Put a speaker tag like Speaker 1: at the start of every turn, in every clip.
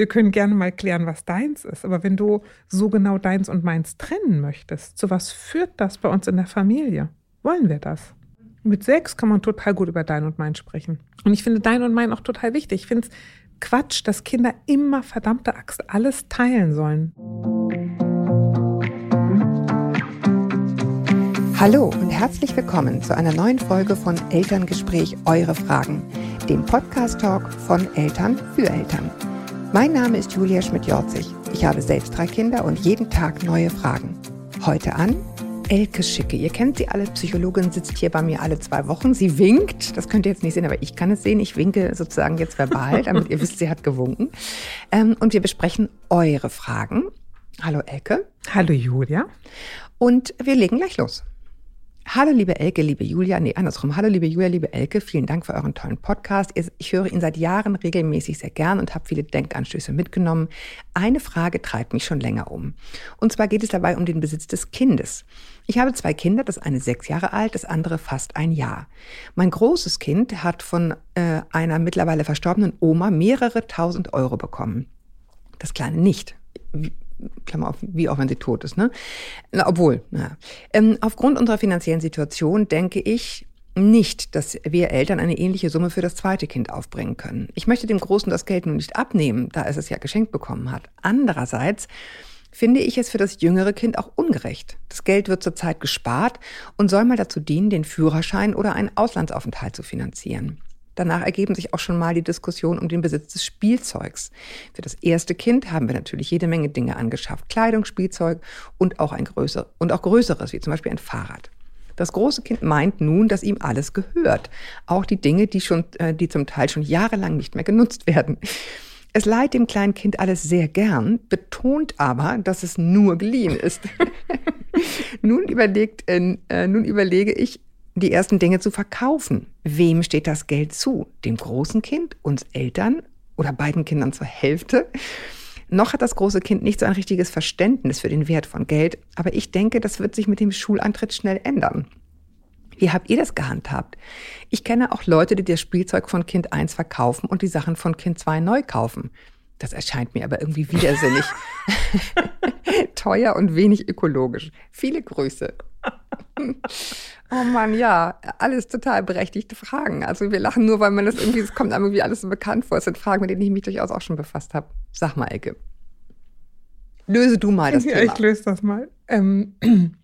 Speaker 1: Wir können gerne mal klären, was deins ist. Aber wenn du so genau deins und meins trennen möchtest, zu was führt das bei uns in der Familie? Wollen wir das? Mit sechs kann man total gut über dein und mein sprechen. Und ich finde dein und mein auch total wichtig. Ich finde es Quatsch, dass Kinder immer verdammte Axt alles teilen sollen.
Speaker 2: Hallo und herzlich willkommen zu einer neuen Folge von Elterngespräch Eure Fragen, dem Podcast-Talk von Eltern für Eltern. Mein Name ist Julia Schmidt-Jorzig. Ich habe selbst drei Kinder und jeden Tag neue Fragen. Heute an Elke Schicke. Ihr kennt sie alle. Psychologin sitzt hier bei mir alle zwei Wochen. Sie winkt. Das könnt ihr jetzt nicht sehen, aber ich kann es sehen. Ich winke sozusagen jetzt verbal, damit ihr wisst, sie hat gewunken. Ähm, und wir besprechen eure Fragen. Hallo Elke.
Speaker 1: Hallo Julia.
Speaker 2: Und wir legen gleich los. Hallo liebe Elke, liebe Julia, nee, andersrum. Hallo liebe Julia, liebe Elke, vielen Dank für euren tollen Podcast. Ich höre ihn seit Jahren regelmäßig sehr gern und habe viele Denkanstöße mitgenommen. Eine Frage treibt mich schon länger um. Und zwar geht es dabei um den Besitz des Kindes. Ich habe zwei Kinder, das eine sechs Jahre alt, das andere fast ein Jahr. Mein großes Kind hat von äh, einer mittlerweile verstorbenen Oma mehrere tausend Euro bekommen. Das kleine nicht Klammer auf, wie auch wenn sie tot ist, ne? Na, obwohl, na. Ähm, aufgrund unserer finanziellen Situation denke ich nicht, dass wir Eltern eine ähnliche Summe für das zweite Kind aufbringen können. Ich möchte dem Großen das Geld nun nicht abnehmen, da es es ja geschenkt bekommen hat. Andererseits finde ich es für das jüngere Kind auch ungerecht. Das Geld wird zurzeit gespart und soll mal dazu dienen, den Führerschein oder einen Auslandsaufenthalt zu finanzieren. Danach ergeben sich auch schon mal die Diskussion um den Besitz des Spielzeugs. Für das erste Kind haben wir natürlich jede Menge Dinge angeschafft. Kleidung, Spielzeug und auch ein größer, und auch größeres, wie zum Beispiel ein Fahrrad. Das große Kind meint nun, dass ihm alles gehört. Auch die Dinge, die schon, äh, die zum Teil schon jahrelang nicht mehr genutzt werden. Es leiht dem kleinen Kind alles sehr gern, betont aber, dass es nur geliehen ist. nun, überlegt, äh, nun überlege ich, die ersten Dinge zu verkaufen. Wem steht das Geld zu? Dem großen Kind, uns Eltern oder beiden Kindern zur Hälfte? Noch hat das große Kind nicht so ein richtiges Verständnis für den Wert von Geld, aber ich denke, das wird sich mit dem Schulantritt schnell ändern. Wie habt ihr das gehandhabt? Ich kenne auch Leute, die das Spielzeug von Kind 1 verkaufen und die Sachen von Kind 2 neu kaufen. Das erscheint mir aber irgendwie widersinnig. Teuer und wenig ökologisch. Viele Grüße. Oh Mann, ja, alles total berechtigte Fragen. Also wir lachen nur, weil man das irgendwie, es kommt einem irgendwie alles so bekannt vor. Es sind Fragen, mit denen ich mich durchaus auch schon befasst habe. Sag mal, Elke. Löse du mal das
Speaker 1: ja,
Speaker 2: Thema.
Speaker 1: Ich löse das mal. Ähm,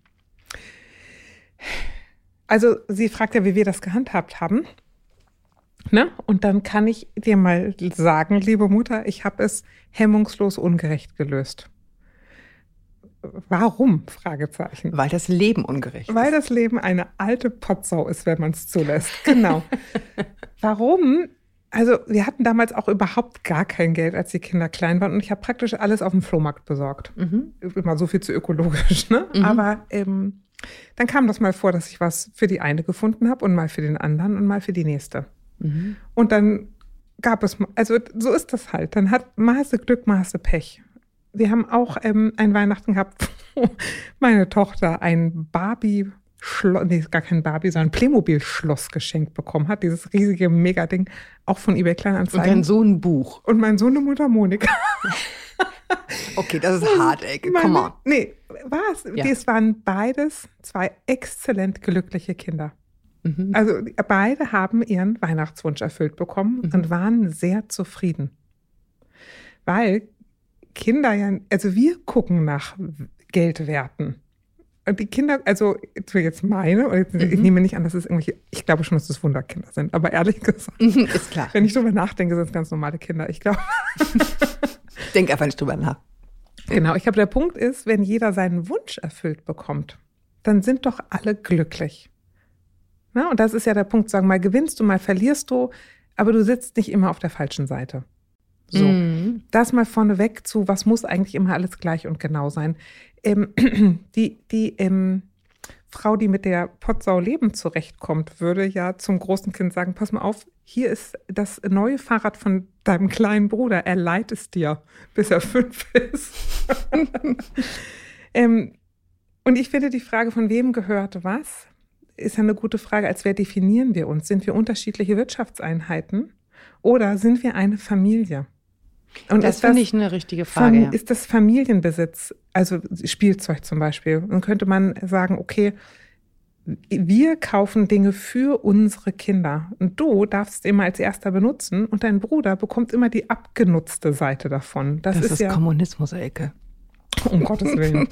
Speaker 1: also sie fragt ja, wie wir das gehandhabt haben. Ne? Und dann kann ich dir mal sagen, liebe Mutter, ich habe es hemmungslos ungerecht gelöst. Warum? Fragezeichen.
Speaker 2: Weil das Leben ungerecht
Speaker 1: ist. Weil das Leben eine alte Potsau ist, wenn man es zulässt. Genau. Warum? Also wir hatten damals auch überhaupt gar kein Geld, als die Kinder klein waren. Und ich habe praktisch alles auf dem Flohmarkt besorgt. Mhm. Immer so viel zu ökologisch. Ne? Mhm. Aber ähm, dann kam das mal vor, dass ich was für die eine gefunden habe und mal für den anderen und mal für die nächste. Mhm. Und dann gab es, also so ist das halt. Dann hat Maße Glück, Maße Pech wir haben auch ähm, ein Weihnachten gehabt, wo meine Tochter ein Barbie Schloss, nee, gar kein Barbie, sondern Playmobil-Schloss geschenkt bekommen hat. Dieses riesige Megading, auch von eBay Kleinanzeigen.
Speaker 2: Und dein Sohn ein Buch.
Speaker 1: Und mein Sohn eine Mutter Monika.
Speaker 2: okay, das ist hart, ey. Komm mal.
Speaker 1: Nee, was? Ja. Es waren beides zwei exzellent glückliche Kinder. Mhm. Also beide haben ihren Weihnachtswunsch erfüllt bekommen mhm. und waren sehr zufrieden. Weil Kinder ja, also wir gucken nach Geldwerten. Und die Kinder, also jetzt meine, und mhm. ich nehme nicht an, dass es irgendwelche, ich glaube schon, dass es Wunderkinder sind, aber ehrlich gesagt,
Speaker 2: mhm, ist klar.
Speaker 1: wenn ich drüber nachdenke, sind es ganz normale Kinder. Ich glaube.
Speaker 2: Denk einfach nicht drüber nach.
Speaker 1: Genau, ich glaube, der Punkt ist, wenn jeder seinen Wunsch erfüllt bekommt, dann sind doch alle glücklich. Na, und das ist ja der Punkt, sagen mal gewinnst du, mal verlierst du, aber du sitzt nicht immer auf der falschen Seite. So, mhm. das mal vorneweg zu, was muss eigentlich immer alles gleich und genau sein. Ähm, die die ähm, Frau, die mit der Potsau Leben zurechtkommt, würde ja zum großen Kind sagen, pass mal auf, hier ist das neue Fahrrad von deinem kleinen Bruder, er leiht es dir, bis er fünf ist. ähm, und ich finde die Frage, von wem gehört was, ist ja eine gute Frage, als wer definieren wir uns? Sind wir unterschiedliche Wirtschaftseinheiten oder sind wir eine Familie?
Speaker 2: Und das finde ich eine richtige Frage. Ja.
Speaker 1: Ist das Familienbesitz, also Spielzeug zum Beispiel? Dann könnte man sagen, okay, wir kaufen Dinge für unsere Kinder und du darfst immer als erster benutzen und dein Bruder bekommt immer die abgenutzte Seite davon.
Speaker 2: Das, das ist, ist ja
Speaker 1: Kommunismus-Ecke. Um Gottes Willen.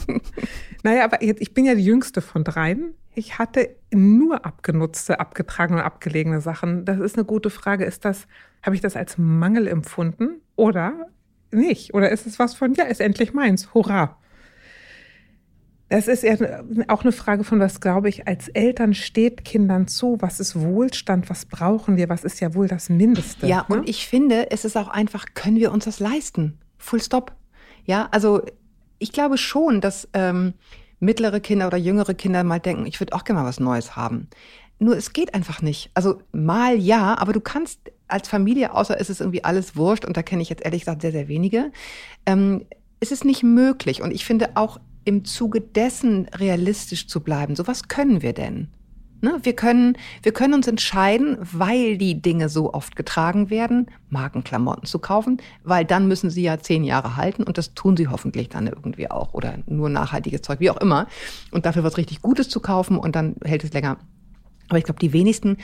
Speaker 1: naja, aber jetzt, ich bin ja die jüngste von dreien. Ich hatte nur abgenutzte, abgetragene und abgelegene Sachen. Das ist eine gute Frage. Ist das, habe ich das als Mangel empfunden oder nicht? Oder ist es was von, ja, ist endlich meins, hurra. Das ist ja auch eine Frage von, was glaube ich, als Eltern steht Kindern zu, was ist Wohlstand, was brauchen wir, was ist ja wohl das Mindeste.
Speaker 2: Ja, ne? und ich finde, es ist auch einfach, können wir uns das leisten? Full stop. Ja, also ich glaube schon, dass ähm, mittlere Kinder oder jüngere Kinder mal denken, ich würde auch gerne mal was Neues haben. Nur es geht einfach nicht. Also mal ja, aber du kannst als Familie, außer es ist irgendwie alles wurscht, und da kenne ich jetzt ehrlich gesagt sehr, sehr wenige, ähm, es ist nicht möglich. Und ich finde auch im Zuge dessen realistisch zu bleiben. So was können wir denn? Ne? Wir, können, wir können uns entscheiden, weil die Dinge so oft getragen werden, Markenklamotten zu kaufen, weil dann müssen sie ja zehn Jahre halten und das tun sie hoffentlich dann irgendwie auch oder nur nachhaltiges Zeug, wie auch immer. Und dafür was richtig Gutes zu kaufen und dann hält es länger. Aber ich glaube, die wenigsten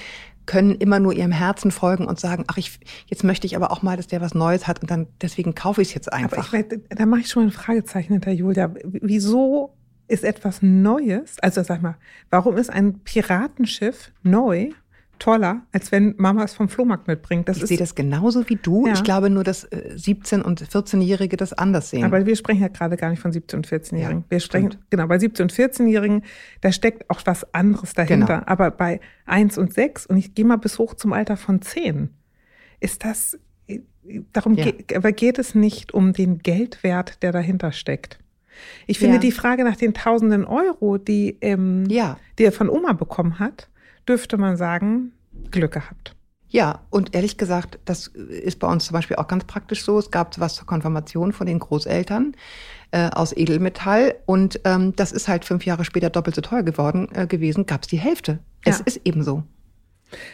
Speaker 2: können immer nur ihrem Herzen folgen und sagen, ach, ich, jetzt möchte ich aber auch mal, dass der was Neues hat und dann deswegen kaufe ich es jetzt einfach.
Speaker 1: Aber ich, da mache ich schon mal ein Fragezeichen hinter Julia. Wieso ist etwas Neues, also sag mal, warum ist ein Piratenschiff neu toller, als wenn Mama es vom Flohmarkt mitbringt.
Speaker 2: Das ich sehe das genauso wie du. Ja. Ich glaube nur, dass 17- äh, und 14-Jährige das anders sehen.
Speaker 1: Aber wir sprechen ja gerade gar nicht von 17- und 14-Jährigen. Ja, wir sprechen, stimmt. genau, bei 17- und 14-Jährigen, da steckt auch was anderes dahinter. Genau. Aber bei 1 und 6, und ich gehe mal bis hoch zum Alter von 10, ist das, äh, darum ja. geht, aber geht es nicht um den Geldwert, der dahinter steckt. Ich finde ja. die Frage nach den tausenden Euro, die, ähm, ja. die er von Oma bekommen hat, dürfte man sagen, Glück gehabt.
Speaker 2: Ja, und ehrlich gesagt, das ist bei uns zum Beispiel auch ganz praktisch so. Es gab was zur Konfirmation von den Großeltern äh, aus Edelmetall und ähm, das ist halt fünf Jahre später doppelt so teuer geworden äh, gewesen, gab es die Hälfte. Es ja. ist eben so.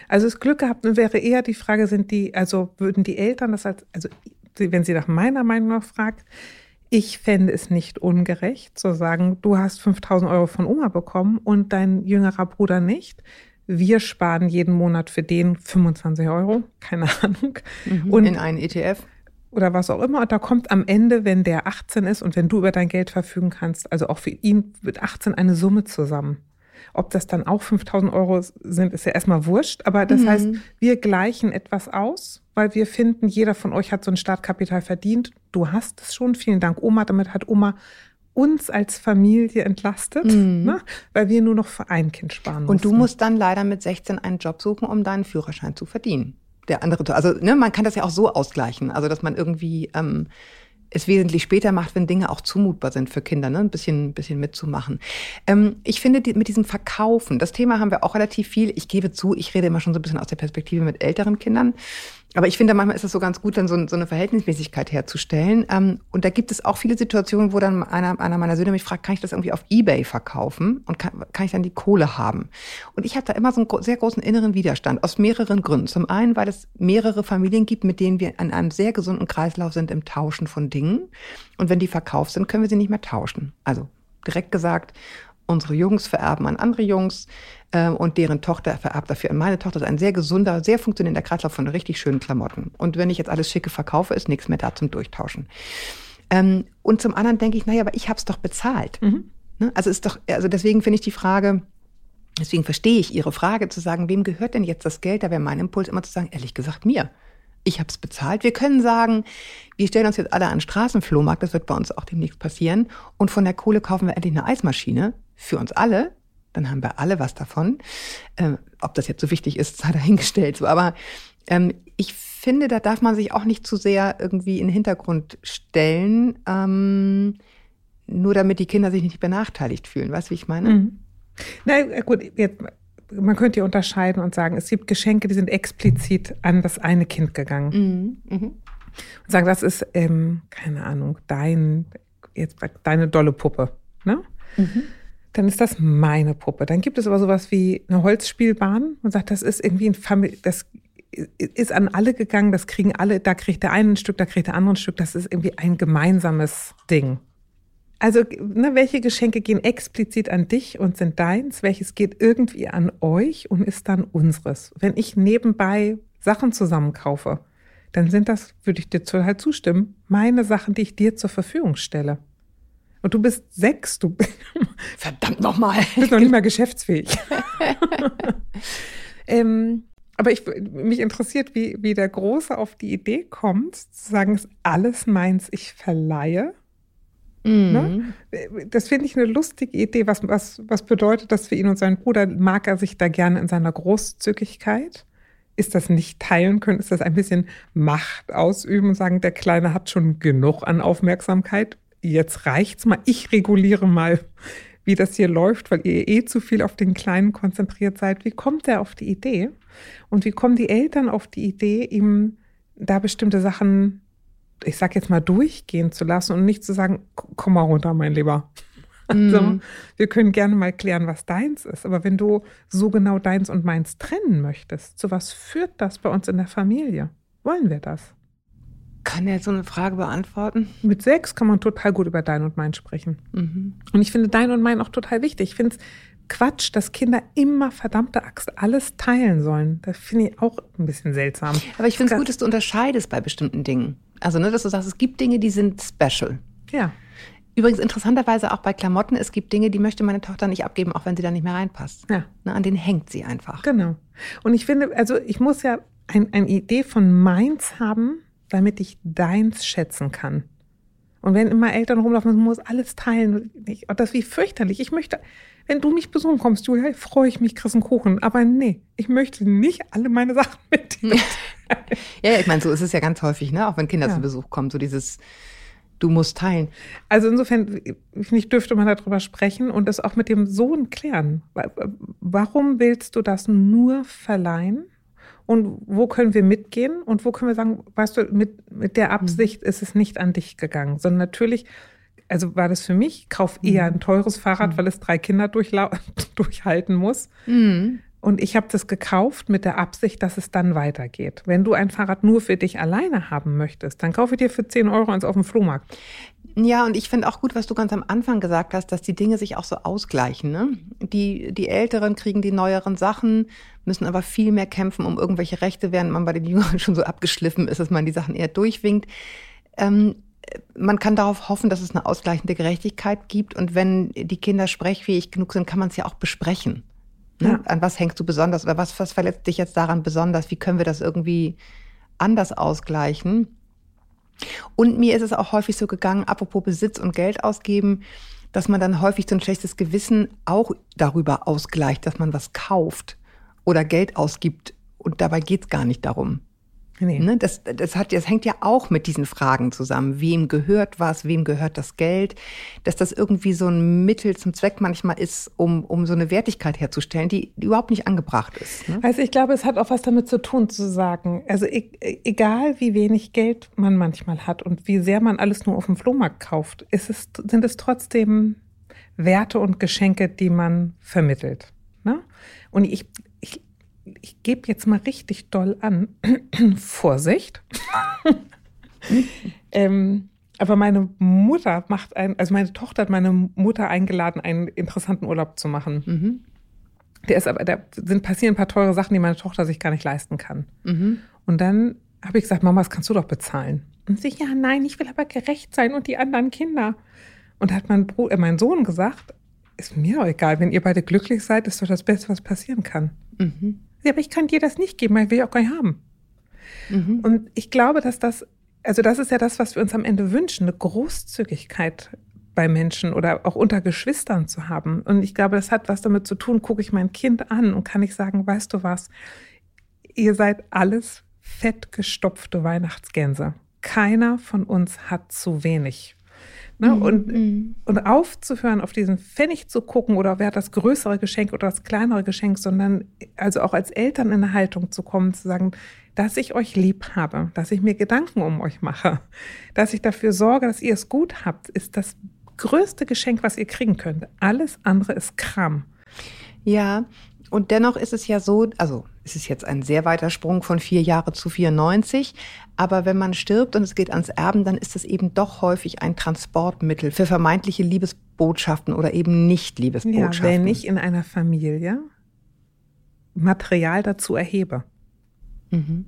Speaker 1: Also das Glück gehabt wäre eher die Frage, sind die, also würden die Eltern das als, also wenn sie nach meiner Meinung nach fragt, ich fände es nicht ungerecht zu sagen, du hast 5000 Euro von Oma bekommen und dein jüngerer Bruder nicht. Wir sparen jeden Monat für den 25 Euro, keine Ahnung.
Speaker 2: Mhm, und in einen ETF.
Speaker 1: Oder was auch immer. Und da kommt am Ende, wenn der 18 ist und wenn du über dein Geld verfügen kannst, also auch für ihn mit 18 eine Summe zusammen. Ob das dann auch 5000 Euro sind, ist ja erstmal wurscht. Aber das mhm. heißt, wir gleichen etwas aus, weil wir finden, jeder von euch hat so ein Startkapital verdient. Du hast es schon. Vielen Dank, Oma. Damit hat Oma uns als Familie entlastet, mhm. ne? weil wir nur noch für ein Kind sparen
Speaker 2: mussten. Und du musst dann leider mit 16 einen Job suchen, um deinen Führerschein zu verdienen. Der andere, also ne, man kann das ja auch so ausgleichen, also dass man irgendwie ähm, es wesentlich später macht, wenn Dinge auch zumutbar sind für Kinder, ne? ein bisschen, ein bisschen mitzumachen. Ähm, ich finde die, mit diesem Verkaufen, das Thema haben wir auch relativ viel. Ich gebe zu, ich rede immer schon so ein bisschen aus der Perspektive mit älteren Kindern. Aber ich finde, manchmal ist es so ganz gut, dann so, so eine Verhältnismäßigkeit herzustellen. Ähm, und da gibt es auch viele Situationen, wo dann einer, einer meiner Söhne mich fragt, kann ich das irgendwie auf Ebay verkaufen und kann, kann ich dann die Kohle haben? Und ich habe da immer so einen sehr großen inneren Widerstand aus mehreren Gründen. Zum einen, weil es mehrere Familien gibt, mit denen wir an einem sehr gesunden Kreislauf sind im Tauschen von Dingen. Und wenn die verkauft sind, können wir sie nicht mehr tauschen. Also direkt gesagt, unsere Jungs vererben an andere Jungs äh, und deren Tochter vererbt dafür an meine Tochter. Ist ein sehr gesunder, sehr funktionierender Kreislauf von richtig schönen Klamotten. Und wenn ich jetzt alles schicke verkaufe, ist nichts mehr da zum Durchtauschen. Ähm, und zum anderen denke ich, naja, aber ich habe es doch bezahlt. Mhm. Ne? Also ist doch, also deswegen finde ich die Frage, deswegen verstehe ich Ihre Frage zu sagen, wem gehört denn jetzt das Geld? Da wäre mein Impuls immer zu sagen, ehrlich gesagt mir ich habe es bezahlt. Wir können sagen, wir stellen uns jetzt alle an den Straßenflohmarkt, das wird bei uns auch demnächst passieren, und von der Kohle kaufen wir endlich eine Eismaschine für uns alle, dann haben wir alle was davon. Ähm, ob das jetzt so wichtig ist, sei dahingestellt. So, aber ähm, ich finde, da darf man sich auch nicht zu sehr irgendwie in den Hintergrund stellen, ähm, nur damit die Kinder sich nicht benachteiligt fühlen. Weißt du, wie ich meine? Mhm.
Speaker 1: Na gut, jetzt, man könnte ja unterscheiden und sagen, es gibt Geschenke, die sind explizit an das eine Kind gegangen. Mhm. Mhm. Und sagen, das ist, ähm, keine Ahnung, dein, jetzt deine dolle Puppe. Ne? Mhm dann ist das meine Puppe. Dann gibt es aber sowas wie eine Holzspielbahn und sagt, das ist irgendwie ein Famili das ist an alle gegangen, das kriegen alle, da kriegt der eine ein Stück, da kriegt der andere ein Stück, das ist irgendwie ein gemeinsames Ding. Also, ne, welche Geschenke gehen explizit an dich und sind deins? Welches geht irgendwie an euch und ist dann unseres? Wenn ich nebenbei Sachen zusammenkaufe, dann sind das, würde ich dir total zustimmen, meine Sachen, die ich dir zur Verfügung stelle. Und du bist sechs, du
Speaker 2: verdammt nochmal.
Speaker 1: bist noch nicht mal geschäftsfähig. ähm, aber ich, mich interessiert, wie, wie der Große auf die Idee kommt, zu sagen, es ist alles meins, ich verleihe. Mhm. Ne? Das finde ich eine lustige Idee. Was, was, was bedeutet das für ihn und seinen Bruder? Mag er sich da gerne in seiner Großzügigkeit? Ist das nicht teilen können? Ist das ein bisschen Macht ausüben und sagen, der Kleine hat schon genug an Aufmerksamkeit? Jetzt reicht's mal. Ich reguliere mal, wie das hier läuft, weil ihr eh zu viel auf den Kleinen konzentriert seid. Wie kommt er auf die Idee? Und wie kommen die Eltern auf die Idee, ihm da bestimmte Sachen, ich sag jetzt mal, durchgehen zu lassen und nicht zu sagen, komm mal runter, mein Lieber. Also, mm. wir können gerne mal klären, was deins ist. Aber wenn du so genau deins und meins trennen möchtest, zu was führt das bei uns in der Familie? Wollen wir das?
Speaker 2: Kann er so eine Frage beantworten?
Speaker 1: Mit sechs kann man total gut über dein und mein sprechen. Mhm. Und ich finde dein und mein auch total wichtig. Ich finde es Quatsch, dass Kinder immer verdammte Axt alles teilen sollen. Das finde ich auch ein bisschen seltsam.
Speaker 2: Aber ich finde es gut, dass du unterscheidest bei bestimmten Dingen. Also, ne, dass du sagst, es gibt Dinge, die sind special.
Speaker 1: Ja.
Speaker 2: Übrigens interessanterweise auch bei Klamotten, es gibt Dinge, die möchte meine Tochter nicht abgeben, auch wenn sie da nicht mehr reinpasst.
Speaker 1: Ja.
Speaker 2: Ne, an denen hängt sie einfach.
Speaker 1: Genau. Und ich finde, also ich muss ja ein, eine Idee von meins haben, damit ich deins schätzen kann. Und wenn immer Eltern rumlaufen, man muss alles teilen. Oh, das ist wie fürchterlich. Ich möchte, wenn du mich besuchen kommst, Julia, freue ich mich, kriegst einen Kuchen. Aber nee, ich möchte nicht alle meine Sachen mit dir.
Speaker 2: ja, ich meine, so ist es ja ganz häufig, ne? Auch wenn Kinder ja. zu Besuch kommen, so dieses, du musst teilen.
Speaker 1: Also insofern, ich dürfte man darüber sprechen und das auch mit dem Sohn klären. Warum willst du das nur verleihen? Und wo können wir mitgehen? Und wo können wir sagen, weißt du, mit, mit der Absicht ist es nicht an dich gegangen, sondern natürlich also war das für mich, kauf eher ein teures Fahrrad, mhm. weil es drei Kinder durchhalten muss. Mhm. Und ich habe das gekauft mit der Absicht, dass es dann weitergeht. Wenn du ein Fahrrad nur für dich alleine haben möchtest, dann kaufe dir für 10 Euro eins auf dem Flohmarkt.
Speaker 2: Ja, und ich finde auch gut, was du ganz am Anfang gesagt hast, dass die Dinge sich auch so ausgleichen. Ne? Die, die Älteren kriegen die neueren Sachen, müssen aber viel mehr kämpfen um irgendwelche Rechte, während man bei den Jüngeren schon so abgeschliffen ist, dass man die Sachen eher durchwinkt. Ähm, man kann darauf hoffen, dass es eine ausgleichende Gerechtigkeit gibt. Und wenn die Kinder sprechfähig genug sind, kann man es ja auch besprechen. Ne? Ja. An was hängst du besonders oder was, was verletzt dich jetzt daran besonders? Wie können wir das irgendwie anders ausgleichen? Und mir ist es auch häufig so gegangen, apropos Besitz und Geld ausgeben, dass man dann häufig so ein schlechtes Gewissen auch darüber ausgleicht, dass man was kauft oder Geld ausgibt. Und dabei geht es gar nicht darum. Nee. Ne, das, das, hat, das hängt ja auch mit diesen Fragen zusammen. Wem gehört was? Wem gehört das Geld? Dass das irgendwie so ein Mittel zum Zweck manchmal ist, um, um so eine Wertigkeit herzustellen, die, die überhaupt nicht angebracht ist. Ne?
Speaker 1: Also ich glaube, es hat auch was damit zu tun, zu sagen, also e egal wie wenig Geld man manchmal hat und wie sehr man alles nur auf dem Flohmarkt kauft, ist es, sind es trotzdem Werte und Geschenke, die man vermittelt. Ne? Und ich, ich gebe jetzt mal richtig doll an. Vorsicht. ähm, aber meine Mutter macht ein, also meine Tochter hat meine Mutter eingeladen, einen interessanten Urlaub zu machen. Mhm. Der ist aber, da sind passieren ein paar teure Sachen, die meine Tochter sich gar nicht leisten kann. Mhm. Und dann habe ich gesagt, Mama, das kannst du doch bezahlen. Und sie, ja, nein, ich will aber gerecht sein und die anderen Kinder. Und da hat mein, Bruder, äh, mein Sohn gesagt, ist mir auch egal, wenn ihr beide glücklich seid, ist doch das Beste, was passieren kann. Mhm. Ja, aber ich kann dir das nicht geben, weil will ich auch gar nicht haben. Mhm. Und ich glaube, dass das, also das ist ja das, was wir uns am Ende wünschen, eine Großzügigkeit bei Menschen oder auch unter Geschwistern zu haben. Und ich glaube, das hat was damit zu tun, gucke ich mein Kind an und kann ich sagen, weißt du was, ihr seid alles fettgestopfte Weihnachtsgänse. Keiner von uns hat zu wenig. Ne? Mhm. Und, mhm. und aufzuhören, auf diesen Pfennig zu gucken oder wer hat das größere Geschenk oder das kleinere Geschenk, sondern also auch als Eltern in eine Haltung zu kommen, zu sagen, dass ich euch lieb habe, dass ich mir Gedanken um euch mache, dass ich dafür sorge, dass ihr es gut habt, ist das größte Geschenk, was ihr kriegen könnt. Alles andere ist Kram.
Speaker 2: Ja, und dennoch ist es ja so, also es ist jetzt ein sehr weiter Sprung von vier Jahre zu 94. Aber wenn man stirbt und es geht ans Erben, dann ist es eben doch häufig ein Transportmittel für vermeintliche Liebesbotschaften oder eben nicht Liebesbotschaften.
Speaker 1: Ja, wenn ich in einer Familie Material dazu erhebe. Mhm.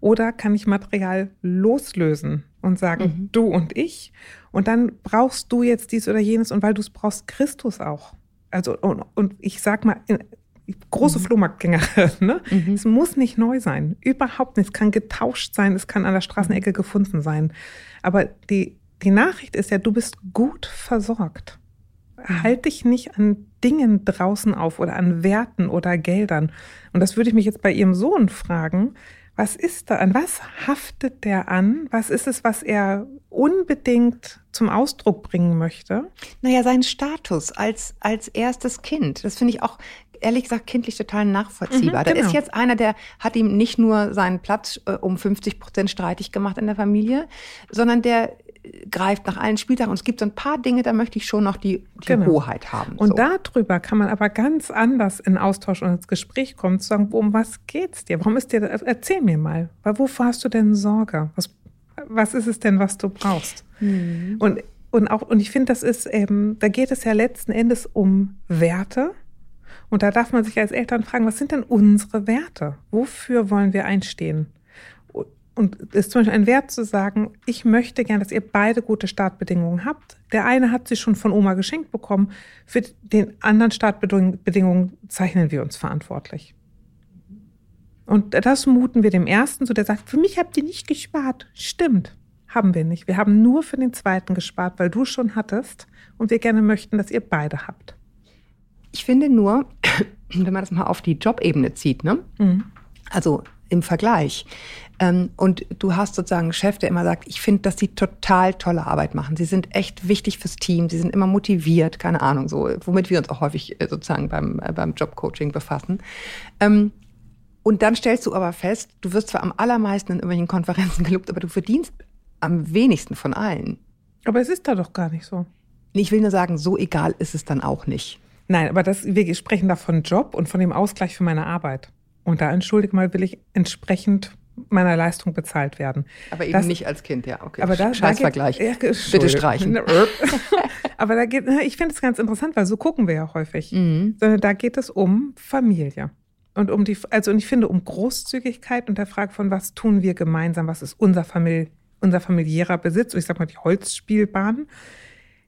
Speaker 1: Oder kann ich Material loslösen und sagen, mhm. du und ich. Und dann brauchst du jetzt dies oder jenes und weil du es brauchst, Christus auch. Also, und, und ich sag mal, große mhm. Flohmarktgängerin, ne? Mhm. Es muss nicht neu sein. Überhaupt nicht. Es kann getauscht sein, es kann an der Straßenecke gefunden sein. Aber die, die Nachricht ist ja, du bist gut versorgt. Mhm. Halt dich nicht an Dingen draußen auf oder an Werten oder Geldern. Und das würde ich mich jetzt bei ihrem Sohn fragen. Was ist da? An was haftet der an? Was ist es, was er unbedingt zum Ausdruck bringen möchte?
Speaker 2: Naja, sein Status als, als erstes Kind. Das finde ich auch ehrlich gesagt kindlich total nachvollziehbar. Mhm, genau. Da ist jetzt einer, der hat ihm nicht nur seinen Platz äh, um 50 Prozent streitig gemacht in der Familie, sondern der greift nach allen Spieltagen. Und es gibt so ein paar Dinge, da möchte ich schon noch die, die genau. Hoheit haben.
Speaker 1: Und so. darüber kann man aber ganz anders in Austausch und ins Gespräch kommen, zu sagen, um was geht's dir? Warum ist dir, erzähl mir mal, wovor hast du denn Sorge? Was, was ist es denn, was du brauchst? Mhm. Und, und auch, und ich finde, das ist eben, da geht es ja letzten Endes um Werte. Und da darf man sich als Eltern fragen, was sind denn unsere Werte? Wofür wollen wir einstehen? Und es ist zum Beispiel ein Wert zu sagen, ich möchte gern, dass ihr beide gute Startbedingungen habt. Der eine hat sie schon von Oma geschenkt bekommen. Für den anderen Startbedingungen zeichnen wir uns verantwortlich. Und das muten wir dem ersten so, der sagt, für mich habt ihr nicht gespart. Stimmt, haben wir nicht. Wir haben nur für den zweiten gespart, weil du schon hattest und wir gerne möchten, dass ihr beide habt.
Speaker 2: Ich finde nur, wenn man das mal auf die Jobebene zieht, ne? Mhm. Also im Vergleich. Ähm, und du hast sozusagen einen Chef, der immer sagt, ich finde, dass sie total tolle Arbeit machen. Sie sind echt wichtig fürs Team, sie sind immer motiviert, keine Ahnung, so, womit wir uns auch häufig äh, sozusagen beim, äh, beim Jobcoaching befassen. Ähm, und dann stellst du aber fest, du wirst zwar am allermeisten in irgendwelchen Konferenzen gelobt, aber du verdienst am wenigsten von allen.
Speaker 1: Aber es ist da doch gar nicht so.
Speaker 2: Ich will nur sagen, so egal ist es dann auch nicht.
Speaker 1: Nein, aber das, wir sprechen da von Job und von dem Ausgleich für meine Arbeit. Und da, entschuldige mal, will ich entsprechend meiner Leistung bezahlt werden.
Speaker 2: Aber eben das, nicht als Kind, ja, okay.
Speaker 1: Aber da,
Speaker 2: Scheißvergleich. Da geht, ja, Bitte streichen.
Speaker 1: aber da geht, ich finde es ganz interessant, weil so gucken wir ja häufig. Mhm. Sondern da geht es um Familie. Und um die, also und ich finde, um Großzügigkeit und der Frage von, was tun wir gemeinsam, was ist unser, Famili unser familiärer Besitz, ich sag mal die Holzspielbahn,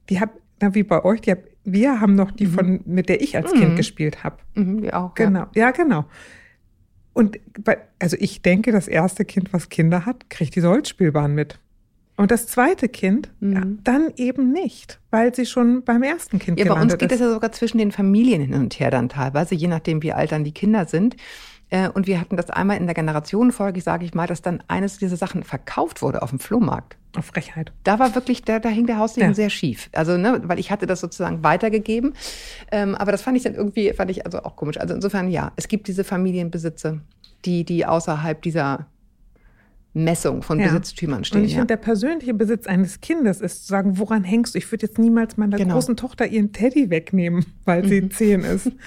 Speaker 1: die hab, na, wie bei euch, die hab, wir haben noch die mhm. von, mit der ich als mhm. Kind gespielt habe.
Speaker 2: Mhm, wir auch.
Speaker 1: Genau, ja, ja genau. Und also ich denke, das erste Kind, was Kinder hat, kriegt diese Holzspielbahn mit. Und das zweite Kind mhm. ja, dann eben nicht, weil sie schon beim ersten Kind
Speaker 2: ja, gelandet ist. Ja, bei uns geht es ja sogar zwischen den Familien hin und her dann teilweise, je nachdem, wie alt dann die Kinder sind. Äh, und wir hatten das einmal in der Generationenfolge, sage ich mal, dass dann eines dieser Sachen verkauft wurde auf dem Flohmarkt.
Speaker 1: Auf Frechheit.
Speaker 2: Da war wirklich, da, da hing der Haussegen ja. sehr schief. Also, ne, weil ich hatte das sozusagen weitergegeben. Ähm, aber das fand ich dann irgendwie, fand ich also auch komisch. Also insofern, ja, es gibt diese Familienbesitze, die, die außerhalb dieser Messung von ja. Besitztümern stehen.
Speaker 1: Und ich ja. finde, der persönliche Besitz eines Kindes ist zu sagen, woran hängst du? Ich würde jetzt niemals meiner genau. großen Tochter ihren Teddy wegnehmen, weil sie mhm. zehn ist.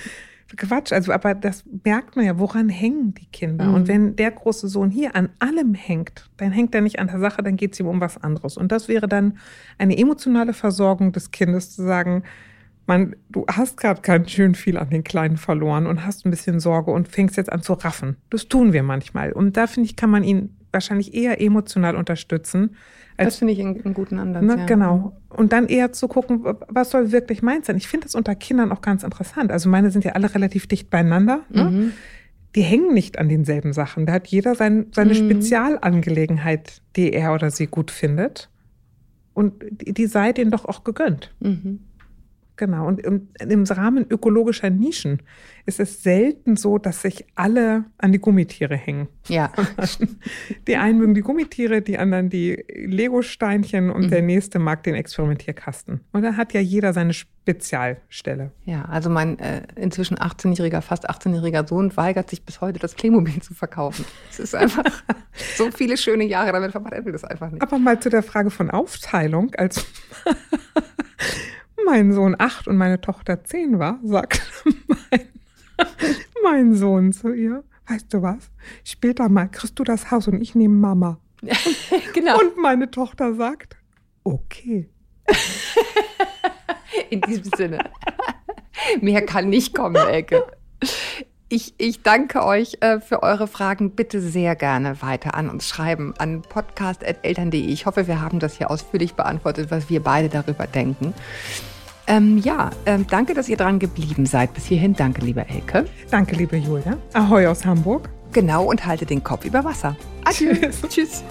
Speaker 1: Quatsch, also aber das merkt man ja, woran hängen die Kinder? Mhm. Und wenn der große Sohn hier an allem hängt, dann hängt er nicht an der Sache, dann geht es ihm um was anderes. Und das wäre dann eine emotionale Versorgung des Kindes, zu sagen, man, du hast gerade ganz schön viel an den Kleinen verloren und hast ein bisschen Sorge und fängst jetzt an zu raffen. Das tun wir manchmal. Und da finde ich, kann man ihn wahrscheinlich eher emotional unterstützen.
Speaker 2: Das finde ich einen, einen, guten Ansatz.
Speaker 1: Ne, ja. Genau. Und dann eher zu gucken, was soll wirklich meins sein. Ich finde das unter Kindern auch ganz interessant. Also meine sind ja alle relativ dicht beieinander. Ne? Mhm. Die hängen nicht an denselben Sachen. Da hat jeder sein, seine mhm. Spezialangelegenheit, die er oder sie gut findet. Und die, die sei denen doch auch gegönnt. Mhm. Genau. Und im, im, Rahmen ökologischer Nischen ist es selten so, dass sich alle an die Gummitiere hängen.
Speaker 2: Ja.
Speaker 1: Die einen mögen die Gummitiere, die anderen die Lego-Steinchen und mhm. der nächste mag den Experimentierkasten. Und da hat ja jeder seine Spezialstelle.
Speaker 2: Ja, also mein äh, inzwischen 18-jähriger, fast 18-jähriger Sohn weigert sich bis heute, das Playmobil zu verkaufen. Es ist einfach so viele schöne Jahre damit verbracht, er will das einfach nicht.
Speaker 1: Aber mal zu der Frage von Aufteilung. als mein Sohn acht und meine Tochter zehn war, sagte mein, mein Sohn zu ihr, weißt du was? Später mal kriegst du das Haus und ich nehme Mama.
Speaker 2: genau.
Speaker 1: Und meine Tochter sagt, okay.
Speaker 2: In diesem Sinne. Mehr kann nicht kommen, Elke. Ich, ich danke euch äh, für eure Fragen. Bitte sehr gerne weiter an uns schreiben, an podcast.eltern.de. Ich hoffe, wir haben das hier ausführlich beantwortet, was wir beide darüber denken. Ähm, ja, ähm, danke, dass ihr dran geblieben seid. Bis hierhin, danke, liebe Elke.
Speaker 1: Danke, liebe Julia. Ahoi aus Hamburg.
Speaker 2: Genau, und halte den Kopf über Wasser.
Speaker 1: Adieu. Tschüss.
Speaker 2: Tschüss.